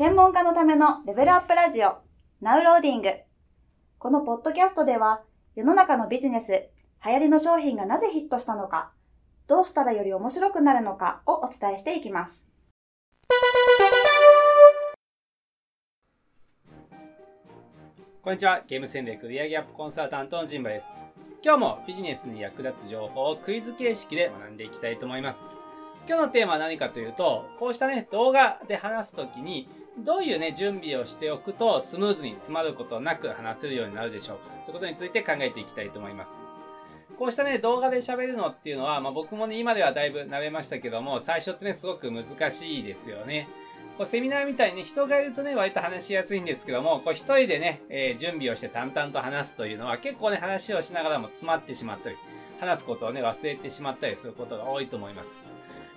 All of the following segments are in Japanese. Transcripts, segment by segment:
専門家のためのレベルアップラジオ、ナウローディング。このポッドキャストでは、世の中のビジネス、流行りの商品がなぜヒットしたのか、どうしたらより面白くなるのかをお伝えしていきます。こんにちは。ゲーム戦略売上アップコンサルタントのジンバです。今日もビジネスに役立つ情報をクイズ形式で学んでいきたいと思います。今日のテーマは何かというと、こうしたね、動画で話すときに、どういうね、準備をしておくとスムーズに詰まることなく話せるようになるでしょうかということについて考えていきたいと思います。こうしたね、動画で喋るのっていうのは、まあ、僕もね、今ではだいぶ慣れましたけども、最初ってね、すごく難しいですよね。こうセミナーみたいに人がいるとね、割と話しやすいんですけども、こう一人でね、えー、準備をして淡々と話すというのは結構ね、話をしながらも詰まってしまったり、話すことをね、忘れてしまったりすることが多いと思います。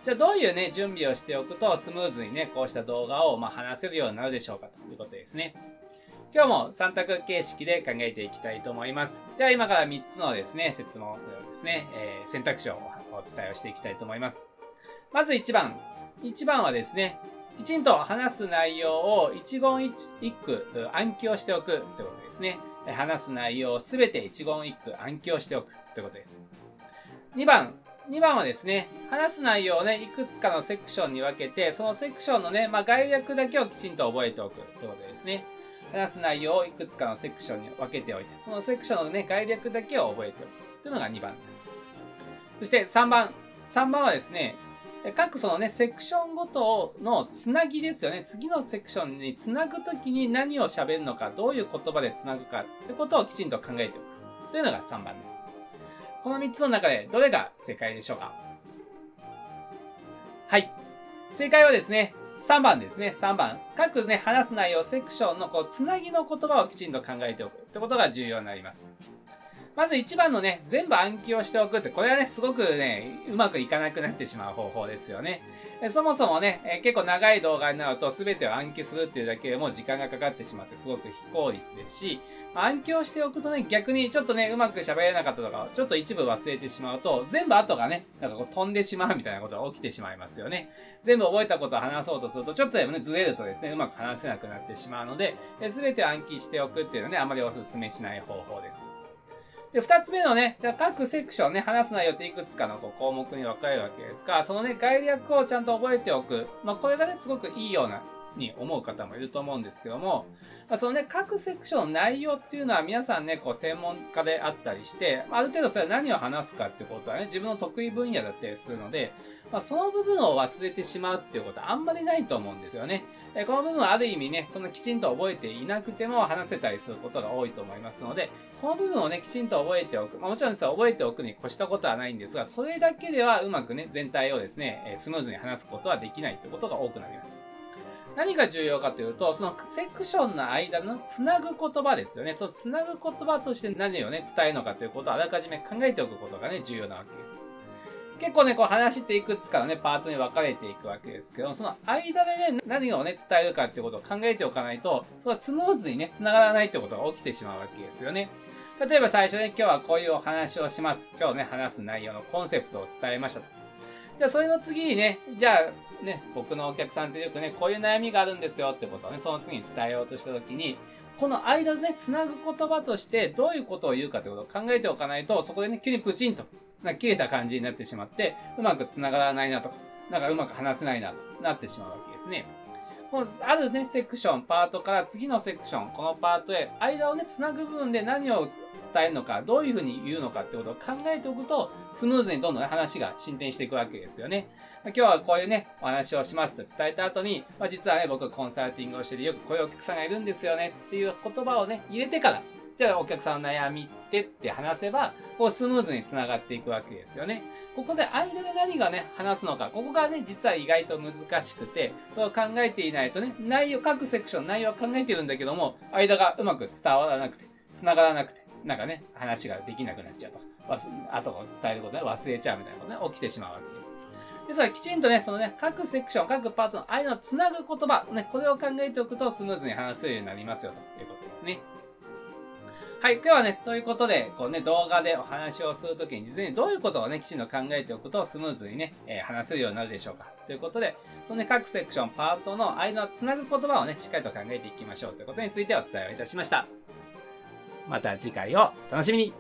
じゃあどういうね、準備をしておくとスムーズにね、こうした動画をま話せるようになるでしょうかということですね。今日も3択形式で考えていきたいと思います。では今から3つのですね、説問ですね、えー、選択肢をお伝えをしていきたいと思います。まず1番。1番はですね、きちんと話す内容を一言一句暗記をしておくということですね。話す内容をすべて一言一句暗記をしておくということです。2番、2番はですね、話す内容をね、いくつかのセクションに分けて、そのセクションのね、まあ、概略だけをきちんと覚えておくということですね。話す内容をいくつかのセクションに分けておいて、そのセクションのね、概略だけを覚えておくというのが2番です。そして3番。3番はですね、各そのね、セクションごとのつなぎですよね。次のセクションにつなぐときに何を喋るのか、どういう言葉でつなぐかってことをきちんと考えておくというのが3番です。この3つの中でどれが正解でしょうか？はい。正解はですね、3番ですね。3番。各ね、話す内容、セクションのこう、つなぎの言葉をきちんと考えておくってことが重要になります。まず一番のね、全部暗記をしておくって、これはね、すごくね、うまくいかなくなってしまう方法ですよね。そもそもね、え結構長い動画になると全てを暗記するっていうだけでも時間がかかってしまってすごく非効率ですし、暗記をしておくとね、逆にちょっとね、うまく喋れなかったとか、ちょっと一部忘れてしまうと、全部後がね、なんかこう飛んでしまうみたいなことが起きてしまいますよね。全部覚えたことを話そうとすると、ちょっとでもね、ずれるとですね、うまく話せなくなってしまうので、全てを暗記しておくっていうのはね、あまりお勧めしない方法です。で、二つ目のね、じゃあ各セクションね、話す内容っていくつかのこう項目に分かれるわけですが、そのね、概略をちゃんと覚えておく。まあ、これがね、すごくいいような、に思う方もいると思うんですけども、まあ、そのね、各セクションの内容っていうのは皆さんね、こう専門家であったりして、ある程度それは何を話すかってことはね、自分の得意分野だったりするので、まあ、その部分を忘れてしまうっていうことはあんまりないと思うんですよね。えこの部分はある意味ね、そのきちんと覚えていなくても話せたりすることが多いと思いますので、この部分をね、きちんと覚えておく。まあ、もちろんです覚えておくに越したことはないんですが、それだけではうまくね、全体をですね、スムーズに話すことはできないということが多くなります。何が重要かというと、そのセクションの間のつなぐ言葉ですよね。そのつなぐ言葉として何をね、伝えるのかということをあらかじめ考えておくことがね、重要なわけです。結構ね、こう話していくつかのね、パートに分かれていくわけですけど、その間でね、何をね、伝えるかっていうことを考えておかないと、それはスムーズにね、繋がらないってことが起きてしまうわけですよね。例えば最初ね、今日はこういうお話をします。今日ね、話す内容のコンセプトを伝えましたと。じゃあ、それの次にね、じゃあ、ね、僕のお客さんってよくね、こういう悩みがあるんですよってことをね、その次に伝えようとしたときに、この間でね、つなぐ言葉としてどういうことを言うかってことを考えておかないと、そこでね、急にプチンとなんか切れた感じになってしまって、うまくつながらないなとか、なんかうまく話せないなとなってしまうわけですね。もうあるね、セクション、パートから次のセクション、このパートへ、間をね、繋ぐ部分で何を伝えるのか、どういうふうに言うのかってことを考えておくと、スムーズにどんどん、ね、話が進展していくわけですよね。今日はこういうね、お話をしますと伝えた後に、まあ、実はね、僕コンサルティングをしててよくこういうお客さんがいるんですよねっていう言葉をね、入れてから、じゃあお客さんの悩みってって話せば、こうスムーズに繋がっていくわけですよね。ここで間で何がね、話すのか、ここがね、実は意外と難しくて、それを考えていないとね、内容、各セクション内容は考えてるんだけども、間がうまく伝わらなくて、繋がらなくて、なんかね、話ができなくなっちゃうとか、後を伝えることで忘れちゃうみたいなことね、起きてしまうわけです。ですから、きちんとね、そのね、各セクション、各パートの間の繋ぐ言葉、ね、これを考えておくとスムーズに話せるようになりますよ、ということですね。はい、今日はね、ということで、こうね、動画でお話をするときに、事前にどういうことをね、きちんと考えておくと、スムーズにね、えー、話せるようになるでしょうか。ということで、そのね、各セクション、パートの間をつなぐ言葉をね、しっかりと考えていきましょうということについてお伝えをいたしました。また次回を楽しみに